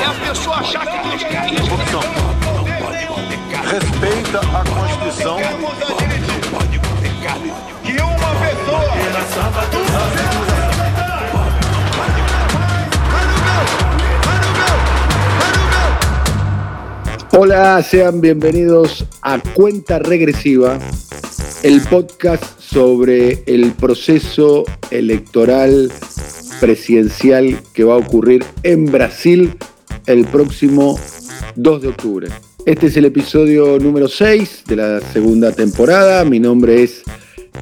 É a pessoa achar que quer isso. Corrupção. Respeita a Constituição. que uma pessoa Hola, sean bienvenidos a Cuenta Regresiva, el podcast sobre el proceso electoral presidencial que va a ocurrir en Brasil el próximo 2 de octubre. Este es el episodio número 6 de la segunda temporada. Mi nombre es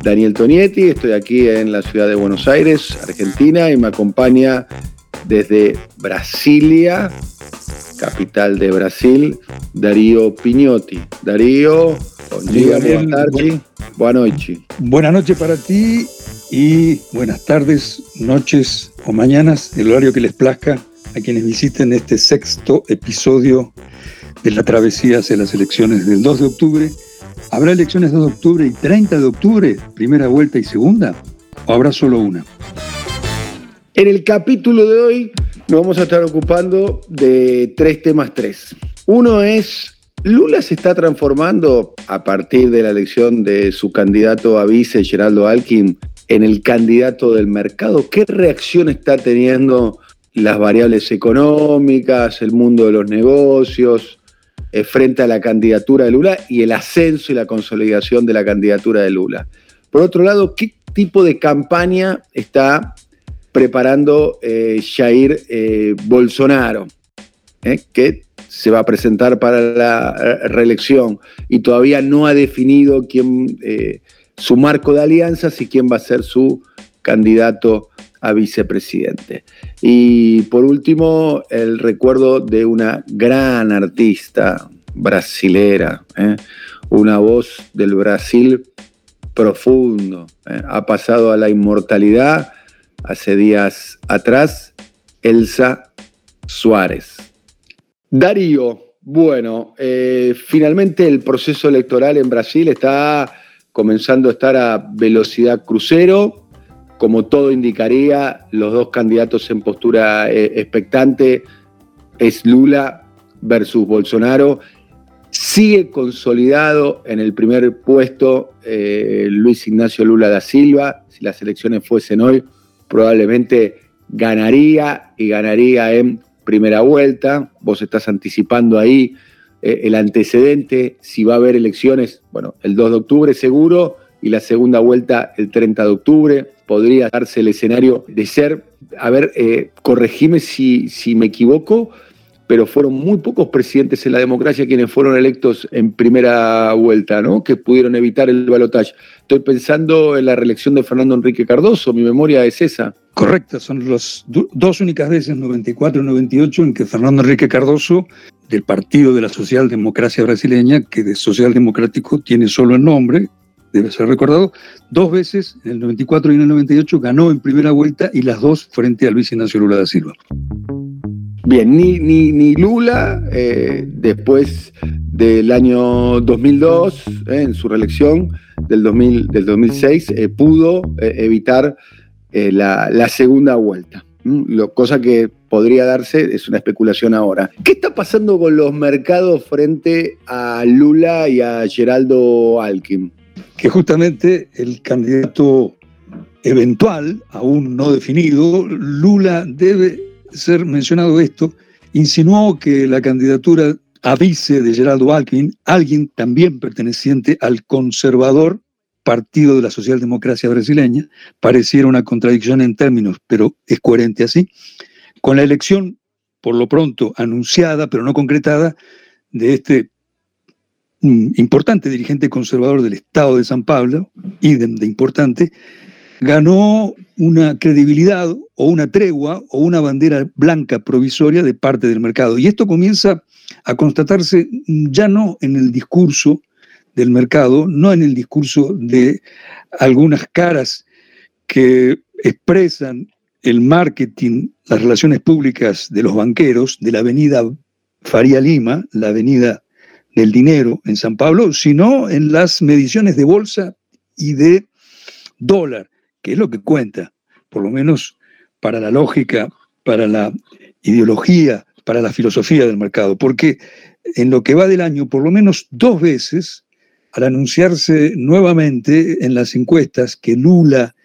Daniel Tonietti, estoy aquí en la ciudad de Buenos Aires, Argentina, y me acompaña desde Brasilia, capital de Brasil, Darío Piñotti. Darío, buen día, buenas tardes, buenas noches. Buenas noches para ti y buenas tardes, noches o mañanas, el horario que les plazca a quienes visiten este sexto episodio de la travesía hacia las elecciones del 2 de octubre. ¿Habrá elecciones 2 de octubre y 30 de octubre, primera vuelta y segunda? ¿O habrá solo una? En el capítulo de hoy nos vamos a estar ocupando de tres temas tres. Uno es, Lula se está transformando a partir de la elección de su candidato a vice, Geraldo Alkin, en el candidato del mercado. ¿Qué reacción está teniendo las variables económicas, el mundo de los negocios, eh, frente a la candidatura de Lula y el ascenso y la consolidación de la candidatura de Lula? Por otro lado, ¿qué tipo de campaña está preparando eh, Jair eh, Bolsonaro, eh, que se va a presentar para la reelección y todavía no ha definido quién, su marco de alianzas y quién va a ser su candidato a vicepresidente. Y por último, el recuerdo de una gran artista brasilera, ¿eh? una voz del Brasil profundo, ¿eh? ha pasado a la inmortalidad hace días atrás, Elsa Suárez. Darío, bueno, eh, finalmente el proceso electoral en Brasil está comenzando a estar a velocidad crucero. Como todo indicaría, los dos candidatos en postura eh, expectante es Lula versus Bolsonaro. Sigue consolidado en el primer puesto eh, Luis Ignacio Lula da Silva. Si las elecciones fuesen hoy, probablemente ganaría y ganaría en primera vuelta. Vos estás anticipando ahí eh, el antecedente, si va a haber elecciones, bueno, el 2 de octubre seguro y la segunda vuelta el 30 de octubre. Podría darse el escenario de ser, a ver, eh, corregime si, si me equivoco, pero fueron muy pocos presidentes en la democracia quienes fueron electos en primera vuelta, ¿no? Que pudieron evitar el balotaje. Estoy pensando en la reelección de Fernando Enrique Cardoso, mi memoria es esa. Correcto, son las dos únicas veces, 94 y 98, en que Fernando Enrique Cardoso, del Partido de la Socialdemocracia Brasileña, que de socialdemocrático tiene solo el nombre, debe ser recordado, dos veces, en el 94 y en el 98, ganó en primera vuelta y las dos frente a Luis Ignacio Lula da Silva. Bien, ni, ni, ni Lula, eh, después del año 2002, eh, en su reelección del, 2000, del 2006, eh, pudo evitar la, la, segunda vuelta. Lo, cosa que podría darse es una especulación ahora. ¿Qué está pasando con los mercados frente a Lula y a Geraldo Alkin? Que justamente el candidato eventual, aún no definido, Lula debe ser mencionado esto, insinuó que la candidatura a vice de Geraldo Alckmin, alguien también perteneciente al conservador Partido de la Socialdemocracia Brasileña, pareciera una contradicción en términos, pero es coherente así, con la elección, por lo pronto anunciada, pero no concretada, de este mm, importante dirigente conservador del Estado de San Pablo, idem de importante, ganó una credibilidad o una tregua o una bandera blanca provisoria de parte del mercado. Y esto comienza a constatarse ya no en el discurso del mercado, no en el discurso de algunas caras que expresan el marketing, las relaciones públicas de los banqueros de la avenida Faría Lima, la avenida del dinero en San Pablo, sino en las mediciones de bolsa y de dólar, que es lo que cuenta, por lo menos para la lógica, para la ideología, para la filosofía del mercado, porque en lo que va del año, por lo menos dos veces, al anunciarse nuevamente en las encuestas que Lula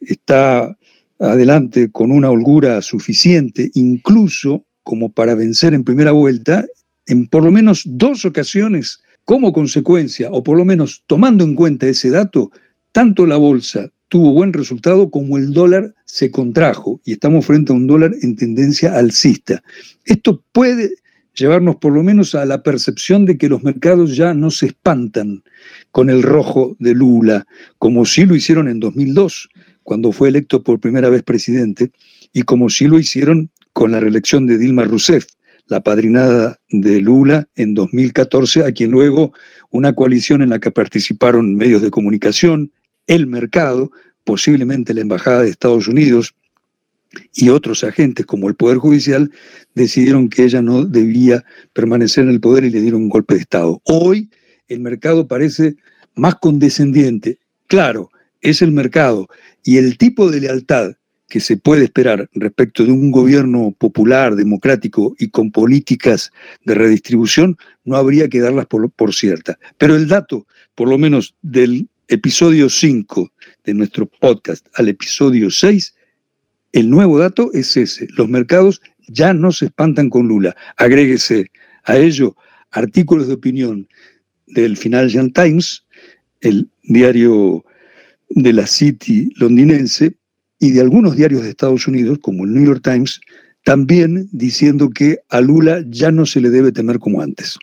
está adelante con una holgura suficiente, incluso como para vencer en primera vuelta, en por lo menos dos ocasiones, como consecuencia, o por lo menos tomando en cuenta ese dato, tanto la bolsa tuvo buen resultado como el dólar se contrajo y estamos frente a un dólar en tendencia alcista. Esto puede llevarnos por lo menos a la percepción de que los mercados ya no se espantan con el rojo de Lula, como sí lo hicieron en 2002, cuando fue electo por primera vez presidente, y como sí lo hicieron con la reelección de Dilma Rousseff, la padrinada de Lula en 2014, a quien luego una coalición en la que participaron medios de comunicación, el mercado, posiblemente la Embajada de Estados Unidos y otros agentes como el Poder Judicial, decidieron que ella no debía permanecer en el poder y le dieron un golpe de Estado. Hoy el mercado parece más condescendiente. Claro, es el mercado y el tipo de lealtad que se puede esperar respecto de un gobierno popular, democrático y con políticas de redistribución, no habría que darlas por, por cierta. Pero el dato, por lo menos del episodio 5 de nuestro podcast al episodio 6, el nuevo dato es ese. Los mercados ya no se espantan con Lula. Agréguese a ello artículos de opinión del Financial Times, el diario de la City londinense, y de algunos diarios de Estados Unidos, como el New York Times, también diciendo que a Lula ya no se le debe temer como antes.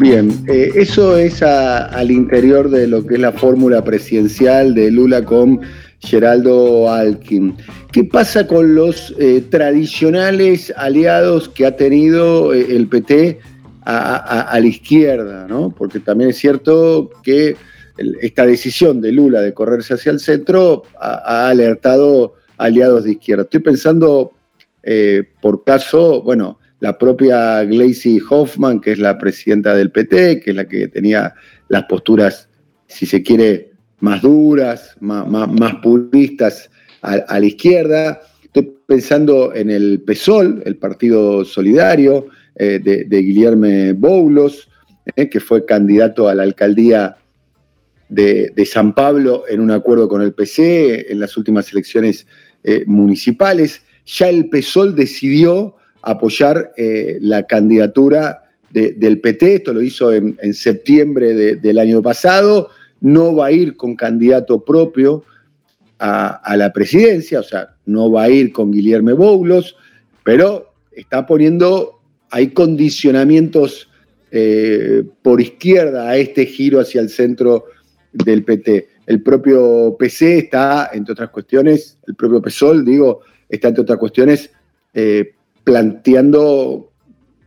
Bien, eh, eso es al interior de lo que es la fórmula presidencial de Lula con Geraldo Alkin. ¿Qué pasa con los eh, tradicionales aliados que ha tenido eh, el PT a, la izquierda? ¿no? Porque también es cierto que esta decisión de Lula de correrse hacia el centro ha, alertado aliados de izquierda. Estoy pensando, por caso, bueno, la propia Gleisi Hoffman, que es la presidenta del PT, que es la que tenía las posturas, si se quiere, más duras, más, puristas a, la izquierda. Estoy pensando en el PSOL, el Partido Solidario, eh, de, Guillermo Boulos, eh, que fue candidato a la alcaldía de, San Pablo en un acuerdo con el PC en las últimas elecciones eh, municipales. Ya el PSOL decidió apoyar eh, la candidatura del PT, esto lo hizo en, septiembre del año pasado, no va a ir con candidato propio a, la presidencia, o sea, no va a ir con Guillermo Boulos, pero está poniendo, hay condicionamientos eh, por izquierda a este giro hacia el centro del PT. El propio PC está, entre otras cuestiones, el propio PSOL, digo, está entre otras cuestiones eh, planteando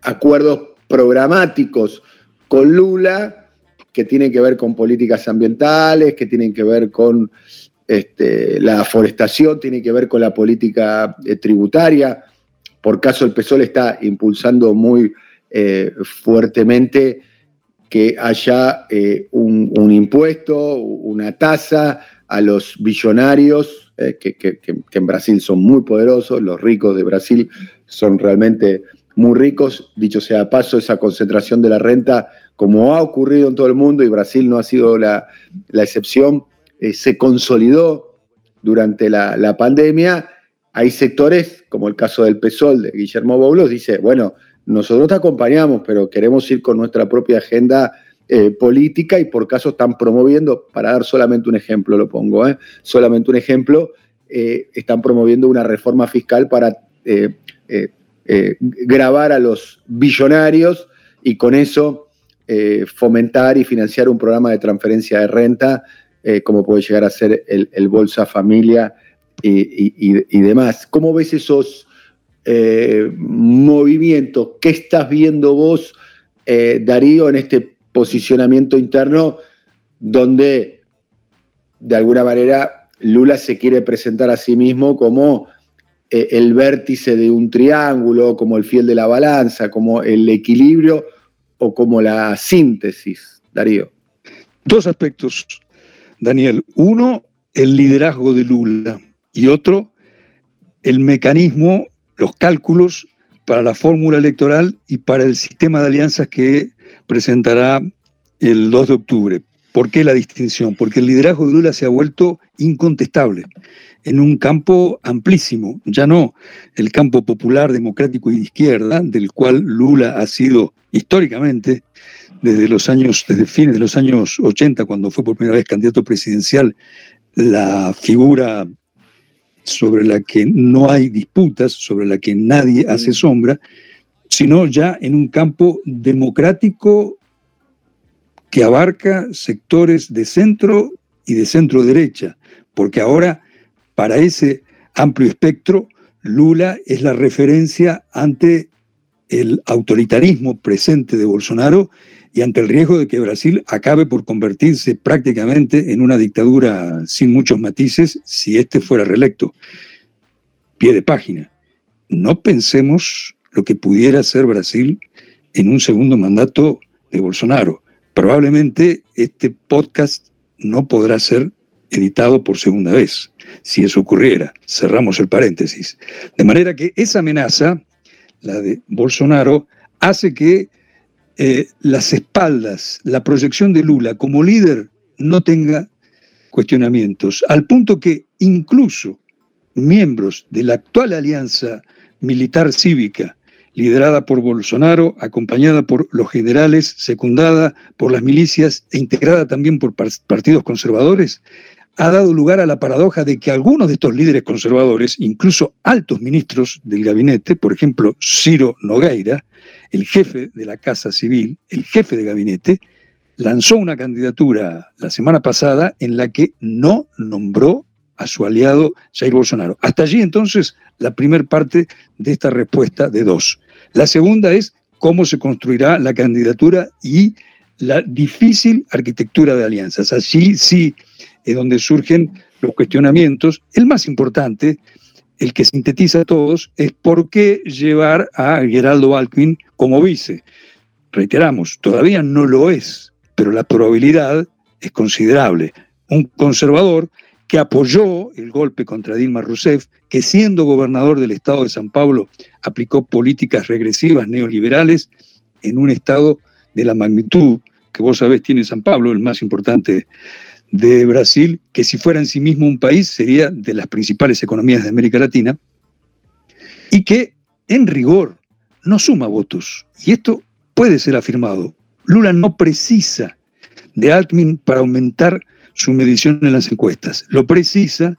acuerdos programáticos con Lula que tienen que ver con políticas ambientales, que tienen que ver con este, la forestación, tienen que ver con la política eh, tributaria. Por caso, el PSOL está impulsando muy eh, fuertemente que haya eh, un, impuesto, una tasa a los billonarios, que, que, en Brasil son muy poderosos, los ricos de Brasil son realmente muy ricos. Dicho sea paso, esa concentración de la renta, como ha ocurrido en todo el mundo y Brasil no ha sido la, excepción, eh, se consolidó durante la, pandemia. Hay sectores, como el caso del PSOL de Guillermo Boulos, dice, bueno, nosotros te acompañamos, pero queremos ir con nuestra propia agenda eh, política y por caso están promoviendo, para dar solamente un ejemplo, lo pongo, ¿eh? solamente un ejemplo, están promoviendo una reforma fiscal para eh, eh, grabar a los billonarios y con eso eh, fomentar y financiar un programa de transferencia de renta, como puede llegar a ser el, Bolsa Familia y, demás. ¿Cómo ves esos eh, movimientos. ¿Qué estás viendo vos, eh, Darío, en este posicionamiento interno donde de alguna manera Lula se quiere presentar a sí mismo como eh, el vértice de un triángulo, como el fiel de la balanza, como el equilibrio o como la síntesis, Darío? Dos aspectos, Daniel. Uno, el liderazgo de Lula y otro, el mecanismo, los cálculos para la fórmula electoral y para el sistema de alianzas que presentará el 2 de octubre. ¿Por qué la distinción? Porque el liderazgo de Lula se ha vuelto incontestable en un campo amplísimo, ya no el campo popular, democrático y de izquierda, del cual Lula ha sido históricamente, desde los años, desde fines de los años 80, cuando fue por primera vez candidato presidencial, la figura sobre la que no hay disputas, sobre la que nadie hace sombra, sino ya en un campo democrático que abarca sectores de centro y de centro derecha, porque ahora para ese amplio espectro Lula es la referencia ante el autoritarismo presente de Bolsonaro y ante el riesgo de que Brasil acabe por convertirse prácticamente en una dictadura sin muchos matices si éste fuera reelecto. Pie de página. No pensemos lo que pudiera ser Brasil en un segundo mandato de Bolsonaro. Probablemente este podcast no podrá ser editado por segunda vez, si eso ocurriera. Cerramos el paréntesis. De manera que esa amenaza, la de Bolsonaro, hace que eh, las espaldas, la proyección de Lula como líder no tenga cuestionamientos, al punto que incluso miembros de la actual alianza militar cívica, liderada por Bolsonaro, acompañada por los generales, secundada por las milicias e integrada también por partidos conservadores, ha dado lugar a la paradoja de que algunos de estos líderes conservadores, incluso altos ministros del gabinete, por ejemplo Ciro Nogueira, el jefe de la Casa Civil, el jefe de gabinete, lanzó una candidatura la semana pasada en la que no nombró a su aliado Jair Bolsonaro. Hasta allí entonces la primera parte de esta respuesta de dos. La segunda es cómo se construirá la candidatura y la difícil arquitectura de alianzas. Allí sí es donde surgen los cuestionamientos. El más importante, el que sintetiza a todos, es por qué llevar a Geraldo Alckmin como vice. Reiteramos, todavía no lo es, pero la probabilidad es considerable. Un conservador que apoyó el golpe contra Dilma Rousseff, que siendo gobernador del estado de San Pablo aplicó políticas regresivas neoliberales en un estado de la magnitud que vos sabés tiene San Pablo, el más importante de Brasil, que si fuera en sí mismo un país sería de las principales economías de América Latina, y que en rigor no suma votos. Y esto puede ser afirmado. Lula no precisa de Alckmin para aumentar su medición en las encuestas. Lo precisa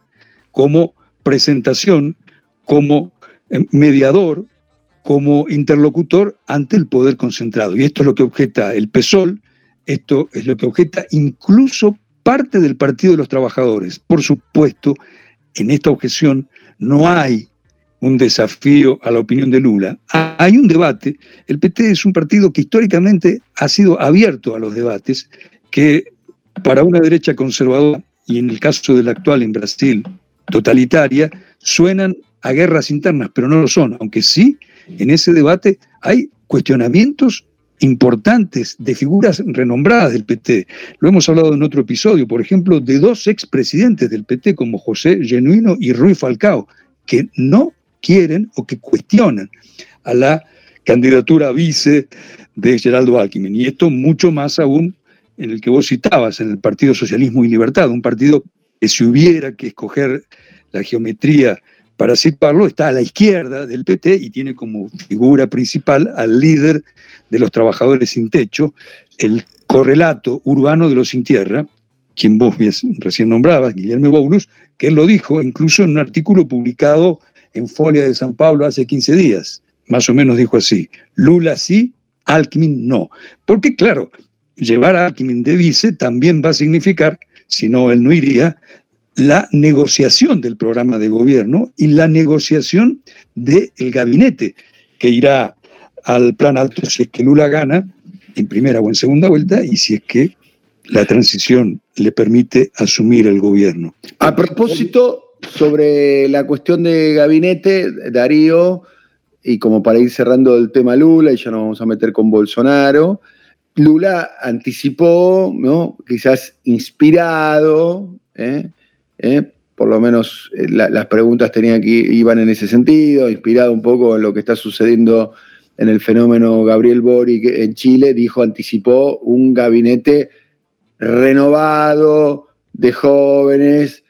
como presentación, como eh, mediador, como interlocutor ante el poder concentrado. Y esto es lo que objeta el PSOL, esto es lo que objeta incluso parte del Partido de los Trabajadores. Por supuesto, en esta objeción no hay un desafío a la opinión de Lula. Hay un debate. El PT es un partido que históricamente ha sido abierto a los debates, que para una derecha conservadora, y en el caso del actual en Brasil, totalitaria, suenan a guerras internas, pero no lo son, aunque sí, en ese debate hay cuestionamientos importantes de figuras renombradas del PT. Lo hemos hablado en otro episodio, por ejemplo, de dos expresidentes del PT como José Genuino y Rui Falcao, que no quieren o que cuestionan a la candidatura vice de Geraldo Alckmin. Y esto mucho más aún en el que vos citabas, en el Partido Socialismo y Libertad, un partido que si hubiera que escoger la geometría para situarlo, está a la izquierda del PT y tiene como figura principal al líder de los trabajadores sin techo, el correlato urbano de los sin tierra, quien vos recién nombrabas, Guillermo Boulos, que él lo dijo incluso en un artículo publicado en Folia de San Pablo hace 15 días. Más o menos dijo así, Lula sí, Alckmin no. Porque claro, llevar a Alckmin de vice también va a significar, si no él no iría, la negociación del programa de gobierno y la negociación del gabinete que irá al plan alto si es que Lula gana en primera o en segunda vuelta y si es que la transición le permite asumir el gobierno. A propósito, sobre la cuestión de gabinete, Darío, y como para ir cerrando el tema Lula, y ya nos vamos a meter con Bolsonaro, Lula anticipó, ¿no? quizás inspirado, ¿eh? ¿Eh? por lo menos eh, las preguntas tenían que iban en ese sentido, inspirado un poco en lo que está sucediendo en el fenómeno Gabriel Boric en Chile, dijo, anticipó un gabinete renovado de jóvenes,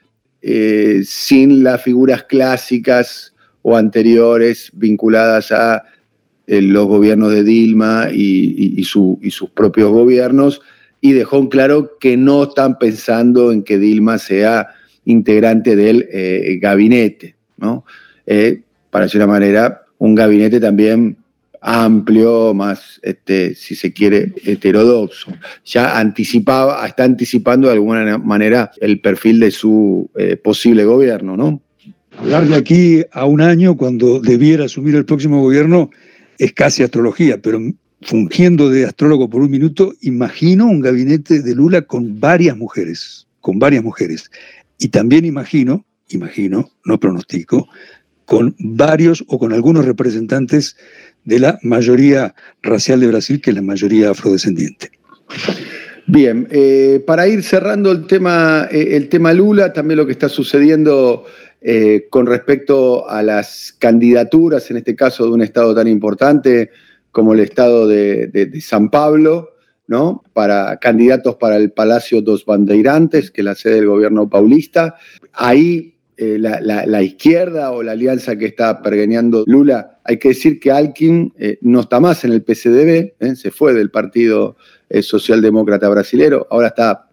sin las figuras clásicas o anteriores vinculadas a los gobiernos de Dilma y, sus propios gobiernos, y dejó en claro que no están pensando en que Dilma sea integrante del eh, gabinete, ¿no? Eh, para decir una manera, un gabinete también amplio, más, este, si se quiere, heterodoxo. Ya anticipaba, está anticipando de alguna manera el perfil de su posible gobierno, ¿no? Hablar de aquí a un año, cuando debiera asumir el próximo gobierno, es casi astrología, pero fungiendo de astrólogo por un minuto, imagino un gabinete de Lula con varias mujeres, con varias mujeres. Y también imagino, imagino, no pronostico, con varios o con algunos representantes de la mayoría racial de Brasil, que es la mayoría afrodescendiente. Bien, eh, para ir cerrando el tema, eh, el tema Lula, también lo que está sucediendo eh, con respecto a las candidaturas, en este caso de un estado tan importante como el estado de, San Pablo, ¿no? Para candidatos para el Palacio dos Bandeirantes, que es la sede del gobierno paulista. Ahí eh, la, izquierda o la alianza que está pergeneando Lula, hay que decir que Alkin eh, no está más en el PCDB, se fue del Partido Socialdemócrata Brasilero, ahora está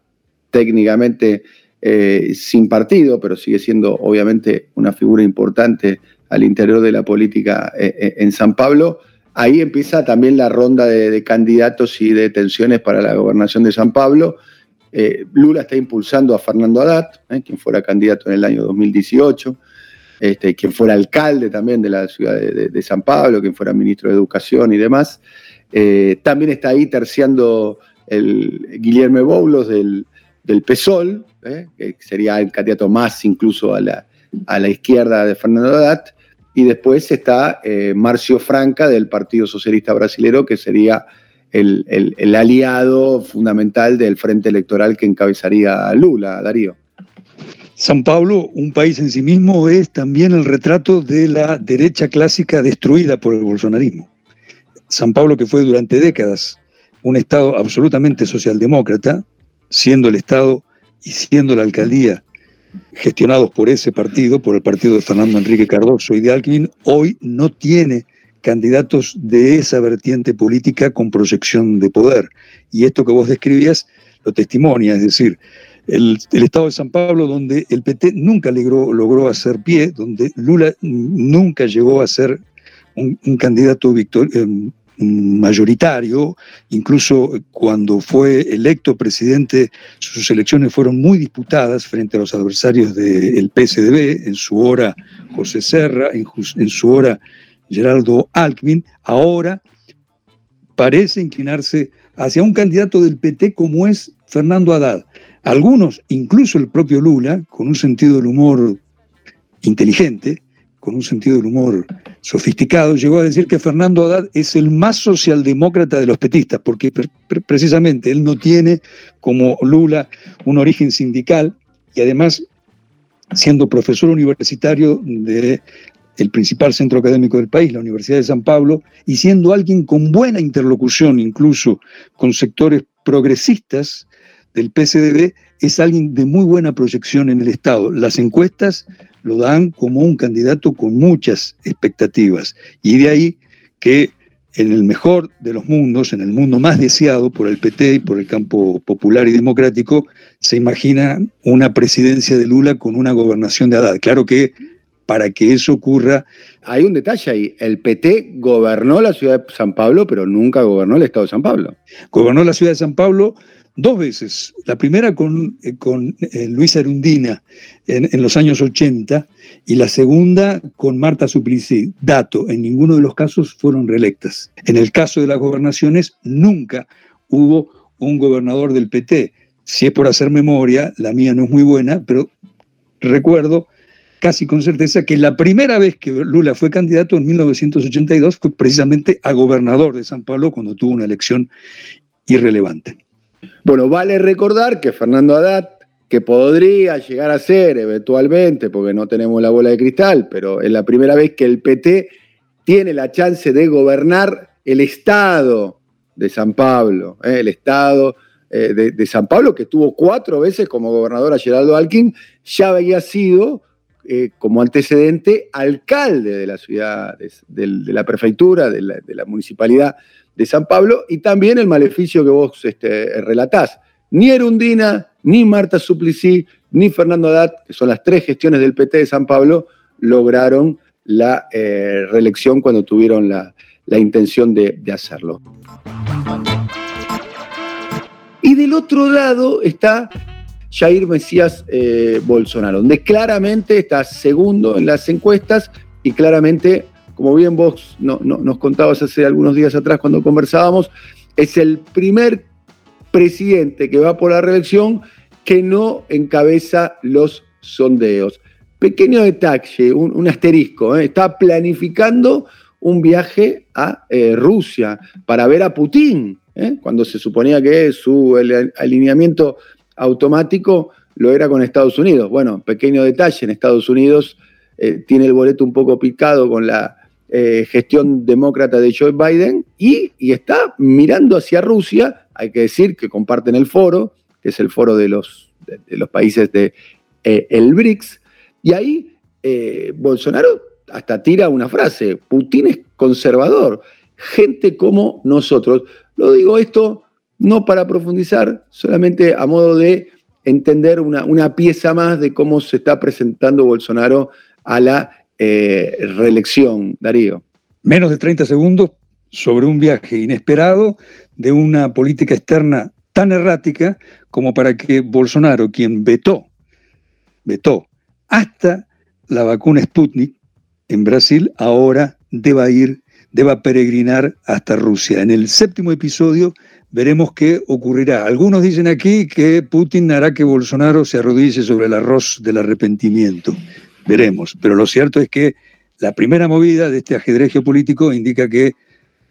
técnicamente eh, sin partido, pero sigue siendo obviamente una figura importante al interior de la política eh, eh, en San Pablo. Ahí empieza también la ronda de, candidatos y de tensiones para la gobernación de San Pablo. Lula está impulsando a Fernando Haddad, quien fuera candidato en el año 2018, este, quien fuera alcalde también de la ciudad de, San Pablo, quien fuera ministro de Educación y demás. también está ahí terciando el Guillermo Boulos del, del PSOL, ¿eh? que sería el candidato más incluso a la, a la izquierda de Fernando Haddad, y después está eh, Marcio Franca del Partido Socialista Brasilero, que sería el, aliado fundamental del frente electoral que encabezaría Lula, Darío. San Pablo, un país en sí mismo, es también el retrato de la derecha clásica destruida por el bolsonarismo. San Pablo, que fue durante décadas un Estado absolutamente socialdemócrata, siendo el Estado y siendo la alcaldía gestionados por ese partido, por el partido de Fernando Enrique Cardoso y de Alquín, hoy no tiene candidatos de esa vertiente política con proyección de poder. Y esto que vos describías lo testimonia, es decir, el, Estado de San Pablo, donde el PT nunca logró, hacer pie, donde Lula nunca llegó a ser un, candidato victor, eh, mayoritario, incluso cuando fue electo presidente, sus elecciones fueron muy disputadas frente a los adversarios del PSDB, en su hora José Serra, en, su hora Geraldo Alckmin, ahora parece inclinarse hacia un candidato del PT como es Fernando Haddad. Algunos, incluso el propio Lula, con un sentido del humor inteligente, con un sentido del humor sofisticado, llegó a decir que Fernando Haddad es el más socialdemócrata de los petistas, porque precisamente él no tiene, como Lula, un origen sindical y además, siendo profesor universitario del el principal centro académico del país, la Universidad de San Pablo, y siendo alguien con buena interlocución incluso con sectores progresistas del PCDB, es alguien de muy buena proyección en el Estado. Las encuestas lo dan como un candidato con muchas expectativas. Y de ahí que en el mejor de los mundos, en el mundo más deseado por el PT y por el campo popular y democrático, se imagina una presidencia de Lula con una gobernación de Haddad. Claro que para que eso ocurra. Hay un detalle ahí, el PT gobernó la ciudad de San Pablo, pero nunca gobernó el estado de San Pablo. Gobernó la ciudad de San Pablo dos veces. La primera con, eh, eh, Luisa Arundina en, en, los años 80 y la segunda con Marta Suplicy. Dato, en ninguno de los casos fueron reelectas. En el caso de las gobernaciones, nunca hubo un gobernador del PT. Si es por hacer memoria, la mía no es muy buena, pero recuerdo casi con certeza que la primera vez que Lula fue candidato en 1982 fue precisamente a gobernador de San Pablo cuando tuvo una elección irrelevante. Bueno, vale recordar que Fernando Haddad, que podría llegar a ser eventualmente, porque no tenemos la bola de cristal, pero es la primera vez que el PT tiene la chance de gobernar el Estado de San Pablo, ¿eh? el Estado eh, de, San Pablo, que tuvo cuatro veces como gobernador a Geraldo Alquín, ya había sido eh, como antecedente alcalde de la ciudad, de, la prefectura, de la, municipalidad de San Pablo, y también el maleficio que vos este, relatás. Ni Erundina, ni Marta Suplicy, ni Fernando Haddad, que son las tres gestiones del PT de San Pablo, lograron la eh, reelección cuando tuvieron la, la intención de, hacerlo. Y del otro lado está Jair Mesías eh, Bolsonaro, donde claramente está segundo en las encuestas y claramente, como bien vos no, no, nos contabas hace algunos días atrás cuando conversábamos, es el primer presidente que va por la reelección que no encabeza los sondeos. Pequeño detalle, un, asterisco, ¿eh? está planificando un viaje a eh, Rusia para ver a Putin, ¿eh? cuando se suponía que su alineamiento automático lo era con Estados Unidos. Bueno, pequeño detalle, en Estados Unidos tiene el boleto un poco picado con la eh, gestión demócrata de Joe Biden y, está mirando hacia Rusia, hay que decir que comparten el foro, que es el foro de los, países de, el BRICS, y ahí Bolsonaro hasta tira una frase, Putin es conservador, gente como nosotros. Lo digo esto no para profundizar, solamente a modo de entender una pieza más de cómo se está presentando Bolsonaro a la eh, reelección, Darío. Menos de 30 segundos sobre un viaje inesperado de una política externa tan errática como para que Bolsonaro, quien vetó, vetó hasta la vacuna Sputnik, en Brasil, ahora deba ir, deba peregrinar hasta Rusia. En el séptimo episodio veremos qué ocurrirá. Algunos dicen aquí que Putin hará que Bolsonaro se arrodille sobre el arroz del arrepentimiento. Veremos. Pero lo cierto es que la primera movida de este ajedrez geopolítico indica que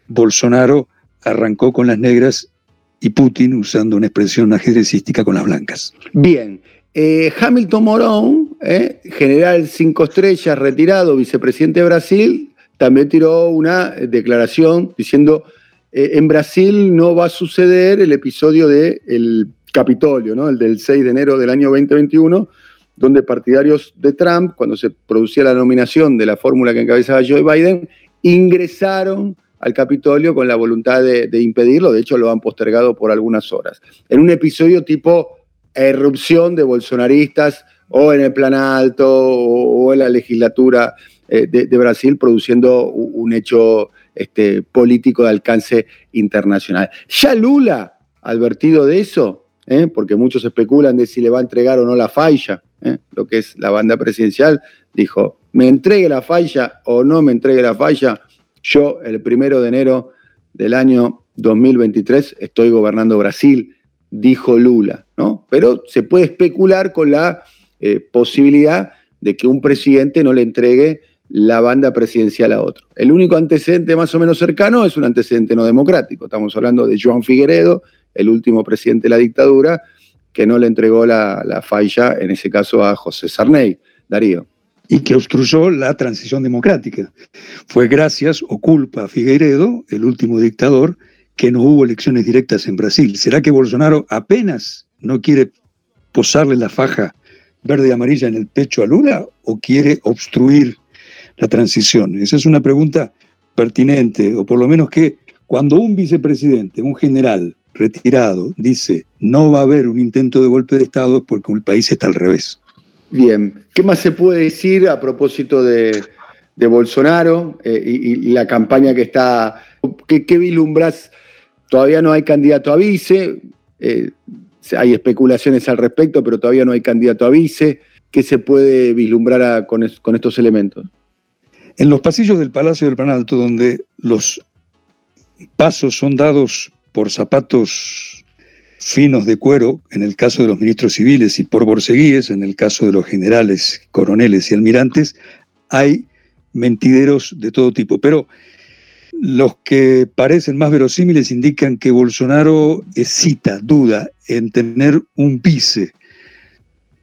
Bolsonaro arrancó con las negras y Putin usando una expresión ajedrecística con las blancas. Bien. Eh, Hamilton Morón, eh, general cinco estrellas, retirado, vicepresidente de Brasil, también tiró una declaración diciendo eh, en Brasil no va a suceder el episodio del de Capitolio, ¿no? el del 6 de enero del año 2021, donde partidarios de Trump, cuando se producía la nominación de la fórmula que encabezaba Joe Biden, ingresaron al Capitolio con la voluntad de, impedirlo, de hecho lo han postergado por algunas horas. En un episodio tipo erupción de bolsonaristas o en el plan alto o, en la legislatura eh, de, de, Brasil produciendo un hecho este, político de alcance internacional. Ya Lula, advertido de eso, ¿eh? porque muchos especulan de si le va a entregar o no la falla, ¿eh? lo que es la banda presidencial, dijo, me entregue la falla o no me entregue la falla, yo el primero de enero del año 2023 estoy gobernando Brasil dijo Lula, ¿no? Pero se puede especular con la eh, posibilidad de que un presidente no le entregue la banda presidencial a otro. El único antecedente más o menos cercano es un antecedente no democrático. Estamos hablando de Joan Figueredo, el último presidente de la dictadura, que no le entregó la, la falla, en ese caso, a José Sarney, Darío. Y que obstruyó la transición democrática. Fue gracias o culpa a Figueiredo, el último dictador, que no hubo elecciones directas en Brasil. ¿Será que Bolsonaro apenas no quiere posarle la faja verde y amarilla en el pecho a Lula o quiere obstruir la transición? Esa es una pregunta pertinente, o por lo menos que cuando un vicepresidente, un general retirado, dice no va a haber un intento de golpe de Estado es porque el país está al revés. Bien, ¿qué más se puede decir a propósito de, Bolsonaro eh, y, la campaña que está... ¿Qué, qué vislumbras? Todavía no hay candidato a vice, eh, hay especulaciones al respecto, pero todavía no hay candidato a vice. ¿Qué se puede vislumbrar con, con estos elementos? En los pasillos del Palacio del Planalto, donde los pasos son dados por zapatos finos de cuero, en el caso de los ministros civiles, y por borceguíes, en el caso de los generales, coroneles y almirantes, hay mentideros de todo tipo. Pero los que parecen más verosímiles indican que Bolsonaro excita, duda en tener un vice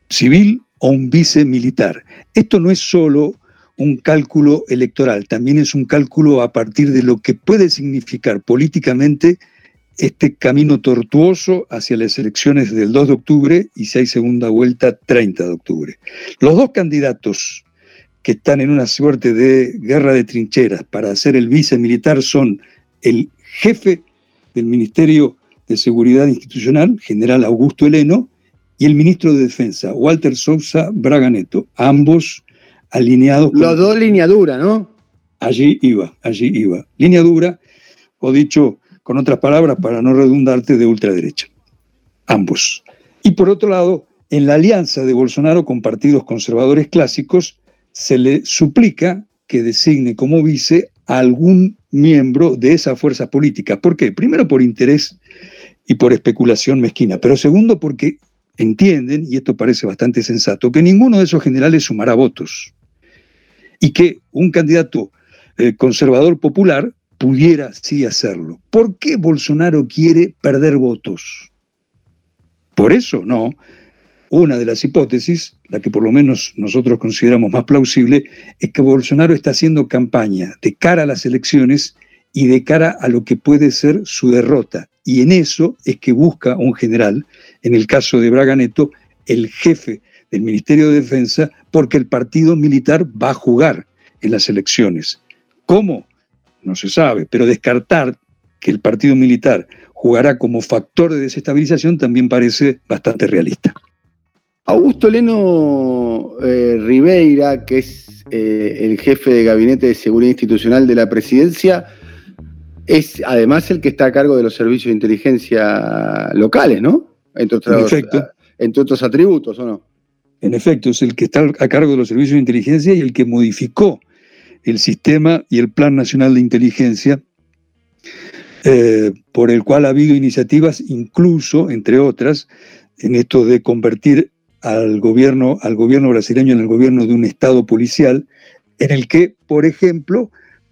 civil o un vice militar. Esto no es solo un cálculo electoral, también es un cálculo a partir de lo que puede significar políticamente este camino tortuoso hacia las elecciones del 2 de octubre y si hay segunda vuelta 30 de octubre. Los dos candidatos que están en una suerte de guerra de trincheras para hacer el vice militar son el jefe del Ministerio de Seguridad Institucional, general Augusto Heleno, y el ministro de Defensa, Walter Sousa Braganeto, ambos alineados. Los dos línea dura, ¿no? Allí iba, allí iba. Línea dura, o dicho con otras palabras, para no redundarte, de ultraderecha. Ambos. Y por otro lado, en la alianza de Bolsonaro con partidos conservadores clásicos, se le suplica que designe como vice a algún miembro de esa fuerza política. ¿Por qué? Primero por interés y por especulación mezquina, pero segundo porque entienden, y esto parece bastante sensato, que ninguno de esos generales sumará votos y que un candidato eh, conservador popular pudiera sí hacerlo. ¿Por qué Bolsonaro quiere perder votos? Por eso no. Una de las hipótesis, la que por lo menos nosotros consideramos más plausible, es que Bolsonaro está haciendo campaña de cara a las elecciones y de cara a lo que puede ser su derrota. Y en eso es que busca un general, en el caso de Braga Neto, el jefe del Ministerio de Defensa porque el partido militar va a jugar en las elecciones. ¿Cómo? No se sabe, pero descartar que el partido militar jugará como factor de desestabilización también parece bastante realista. Augusto Leno eh, Ribeira, que es eh, el jefe de Gabinete de Seguridad Institucional de la Presidencia, es además el que está a cargo de los servicios de inteligencia locales, ¿no? Entre otros, entre otros atributos, ¿o no? en efecto, es el que está a cargo de los servicios de inteligencia y el que modificó el sistema y el Plan Nacional de Inteligencia, eh, por el cual ha habido iniciativas, incluso, entre otras, en esto de convertir al gobierno, al gobierno brasileño en el gobierno de un Estado policial, en el que, por ejemplo,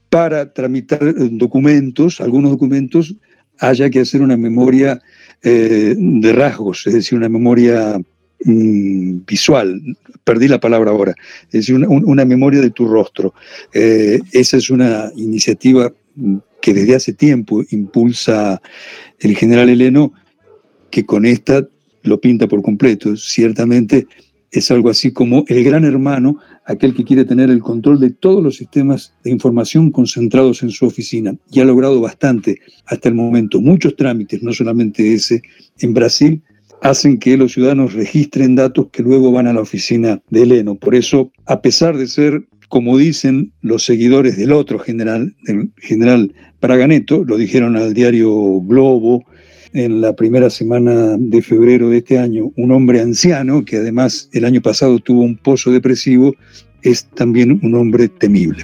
para tramitar documentos, algunos documentos, haya que hacer una memoria eh, de rasgos, es decir, una memoria Mm, visual, perdí la palabra ahora, es decir, una, memoria de tu rostro. Eh, esa es una iniciativa que desde hace tiempo impulsa el general Heleno, que con esta lo pinta por completo. Ciertamente es algo así como el gran hermano, aquel que quiere tener el control de todos los sistemas de información concentrados en su oficina. Y ha logrado bastante hasta el momento. Muchos trámites, no solamente ese, en Brasil hacen que los ciudadanos registren datos que luego van a la oficina de Heleno. Por eso, a pesar de ser, como dicen los seguidores del otro general, del general Braganeto, lo dijeron al diario Globo en la primera semana de febrero de este año, un hombre anciano que además el año pasado tuvo un pozo depresivo, es también un hombre temible.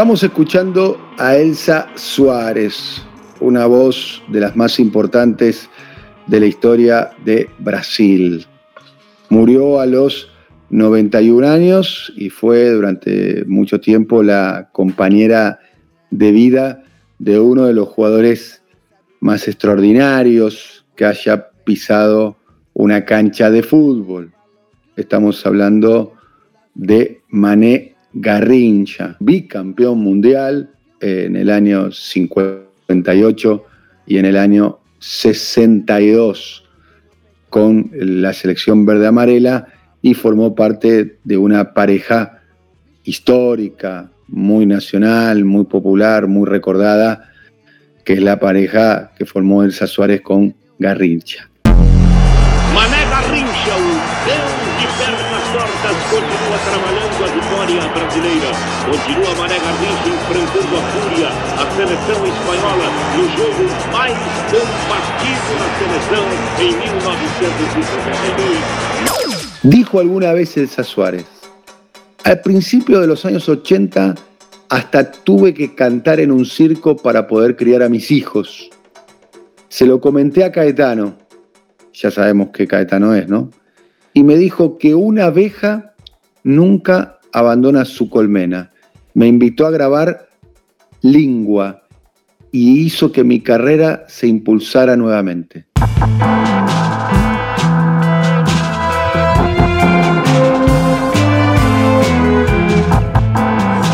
Estamos escuchando a Elsa Suárez, una voz de las más importantes de la historia de Brasil. Murió a los 91 años y fue durante mucho tiempo la compañera de vida de uno de los jugadores más extraordinarios que haya pisado una cancha de fútbol. Estamos hablando de Mané Garrincha, bicampeón mundial en el año 58 y en el año 62 con la selección verde amarela y formó parte de una pareja histórica, muy nacional, muy popular, muy recordada, que es la pareja que formó Elsa Suárez con Garrincha. Mané Garrincha, o brasileira. Continua Mané Garrincha enfrentando a fúria, a seleção espanhola, no jogo mais combatido na seleção em 1952. Dijo alguna vez Elsa Suárez, al principio de los años 80 hasta tuve que cantar en un circo para poder criar a mis hijos. Se lo comenté a Caetano, ya sabemos qué Caetano es, ¿no? Y me dijo que una abeja nunca abandona su colmena. Me invitó a grabar Lingua y hizo que mi carrera se impulsara nuevamente.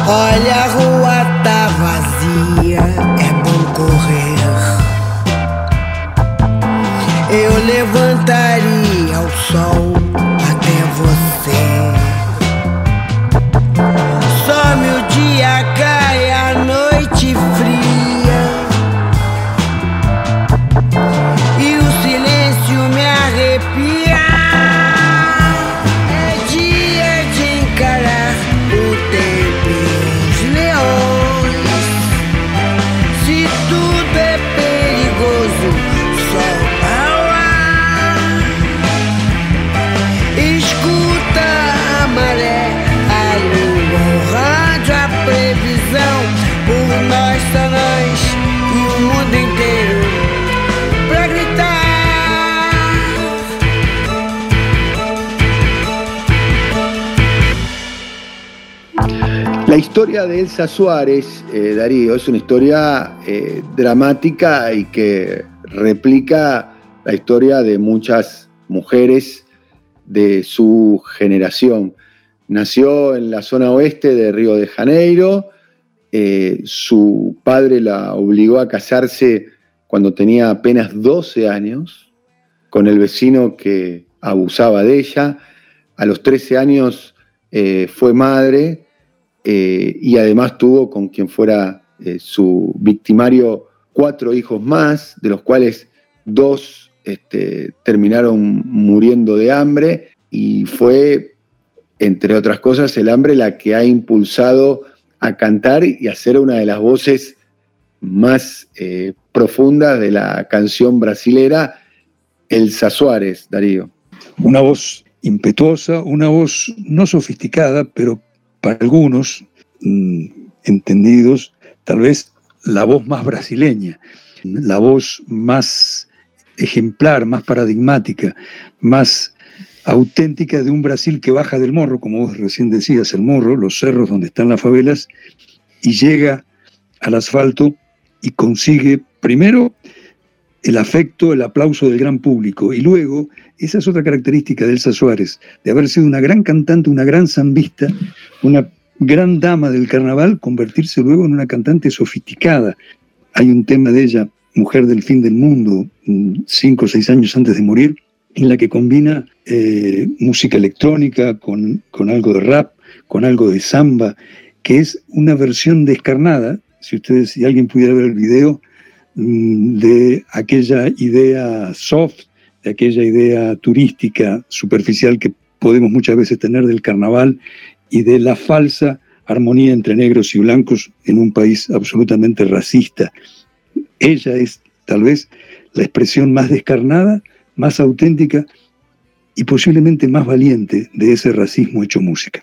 Olha, a rua tá vazia, é bom correr. Eu levantaria o sol até você. Historia de Elsa Suárez, eh, Darío, es una historia eh, dramática y que replica la historia de muchas mujeres de su generación. Nació en la zona oeste de Río de Janeiro, eh, su padre la obligó a casarse cuando tenía apenas 12 años con el vecino que abusaba de ella. A los 13 años fue madre eh, y además tuvo con quien fuera eh, su victimario cuatro hijos más, de los cuales dos este, terminaron muriendo de hambre y fue, entre otras cosas, el hambre la que ha impulsado a cantar y a ser una de las voces más eh, profundas de la canción brasilera, Elsa Suárez, Darío. Una voz impetuosa, una voz no sofisticada, pero para algunos mm, entendidos, tal vez la voz más brasileña, la voz más ejemplar, más paradigmática, más auténtica de un Brasil que baja del morro, como vos recién decías, el morro, los cerros donde están las favelas, y llega al asfalto y consigue primero el afecto, el aplauso del gran público. Y luego, esa es otra característica de Elsa Suárez, de haber sido una gran cantante, una gran zambista, una gran dama del carnaval, convertirse luego en una cantante sofisticada. Hay un tema de ella, Mujer del Fin del Mundo, cinco o seis años antes de morir, en la que combina eh, música electrónica con, con algo de rap, con algo de samba, que es una versión descarnada, si ustedes, si alguien pudiera ver el video, de aquella idea soft, de aquella idea turística superficial que podemos muchas veces tener del carnaval y de la falsa armonía entre negros y blancos en un país absolutamente racista. Ella es tal vez la expresión más descarnada, más auténtica y posiblemente más valiente de ese racismo hecho música.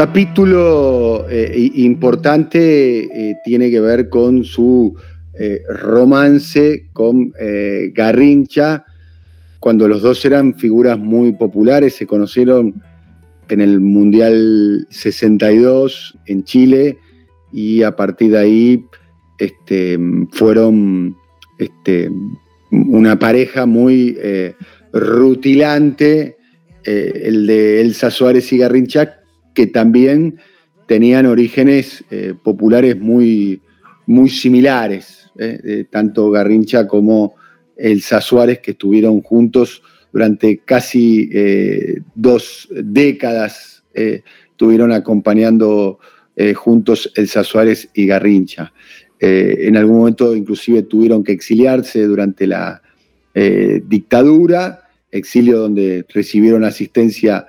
capítulo eh, importante eh, tiene que ver con su eh, romance con Garrincha, cuando los dos eran figuras muy populares, se conocieron en el Mundial 62 en Chile y a partir de ahí este, fueron este, una pareja muy rutilante, el de Elsa Suárez y Garrincha, que también tenían orígenes eh, populares muy, muy similares, eh, tanto Garrincha como Elsa Suárez, que estuvieron juntos durante casi eh, dos décadas, estuvieron acompañando juntos Elsa Suárez y Garrincha. En algún momento inclusive tuvieron que exiliarse durante la dictadura, exilio donde recibieron asistencia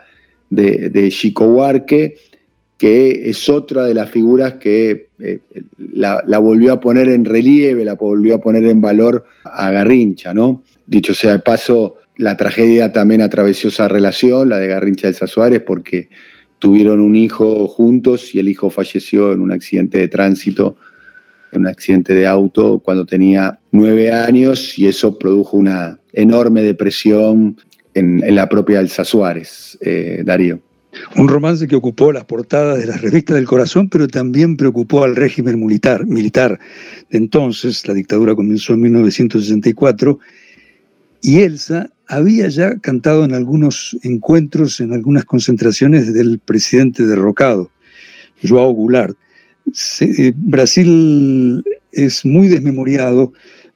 de, Chico Huarque, que es otra de las figuras que eh, la, volvió a poner en relieve, la volvió a poner en valor a Garrincha, ¿no? Dicho sea de paso, la tragedia también atravesó esa relación, la de Garrincha Elsa Suárez, porque tuvieron un hijo juntos y el hijo falleció en un accidente de tránsito, en un accidente de auto cuando tenía nueve años y eso produjo una enorme depresión en, la propia Elsa Suárez, eh, Darío. Un romance que ocupó las portadas de las revistas del corazón, pero también preocupó al régimen militar. militar. De entonces, la dictadura comenzó en 1964 y Elsa había ya cantado en algunos encuentros, en algunas concentraciones del presidente derrocado, Joao Goulart. Eh, Brasil es muy desmemoriado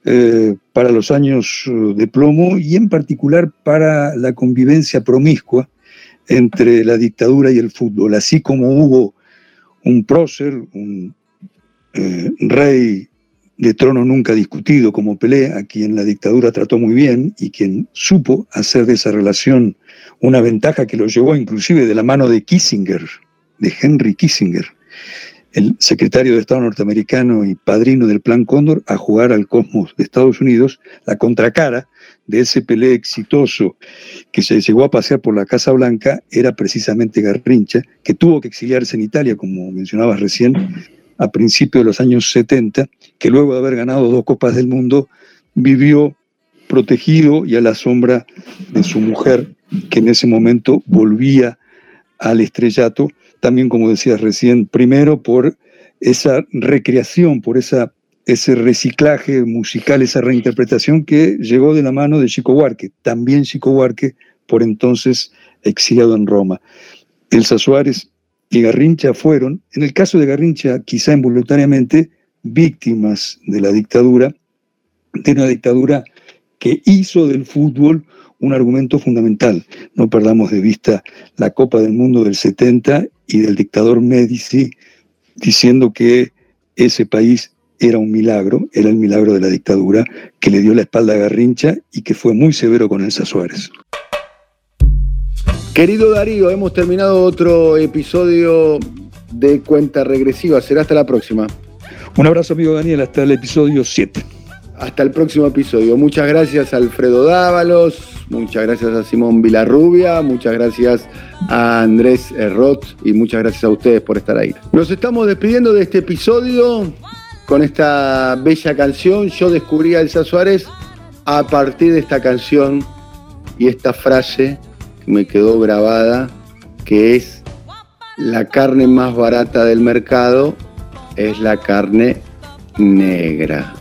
eh, para los años eh, de plomo y en particular para la convivencia promiscua entre la dictadura y el fútbol, así como hubo un prócer, un eh, rey de trono nunca discutido como Pelé, a quien la dictadura trató muy bien y quien supo hacer de esa relación una ventaja que lo llevó inclusive de la mano de Kissinger, de Henry Kissinger, el secretario de Estado norteamericano y padrino del Plan Cóndor, a jugar al Cosmos de Estados Unidos, la contracara de ese Pelé exitoso que se llegó a pasear por la Casa Blanca era precisamente Garrincha, que tuvo que exiliarse en Italia, como mencionabas recién, a principios de los años 70, que luego de haber ganado dos Copas del Mundo, vivió protegido y a la sombra de su mujer, que en ese momento volvía al estrellato, también como decías recién, primero por esa recreación, por esa, ese reciclaje musical, esa reinterpretación que llegó de la mano de Chico Huarque, también Chico Huarque, por entonces exiliado en Roma. Elsa Suárez y Garrincha fueron, en el caso de Garrincha, quizá involuntariamente, víctimas de la dictadura, de una dictadura que hizo del fútbol un argumento fundamental. No perdamos de vista la Copa del Mundo del 70 y del dictador Medici diciendo que ese país era un milagro, era el milagro de la dictadura, que le dio la espalda a Garrincha y que fue muy severo con Elsa Suárez. Querido Darío, hemos terminado otro episodio de Cuenta Regresiva. Será hasta la próxima. Un abrazo, amigo Daniel, hasta el episodio 7. Hasta el próximo episodio. Muchas gracias Alfredo Dávalos, Muchas gracias a Simón Vilarrubia, muchas gracias a Andrés Roth y muchas gracias a ustedes por estar ahí. Nos estamos despidiendo de este episodio con esta bella canción. Yo descubrí a Elsa Suárez a partir de esta canción y esta frase que me quedó grabada, que es la carne más barata del mercado es la carne negra.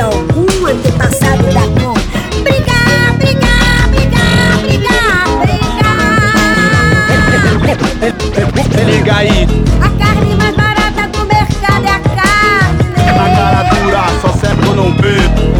de algum antepassado da com. Brigar, brigar, brigar, brigar, brigar. Se liga aí. A carne mais barata do mercado é a carne. É a cara dura, só serve quando não bebo.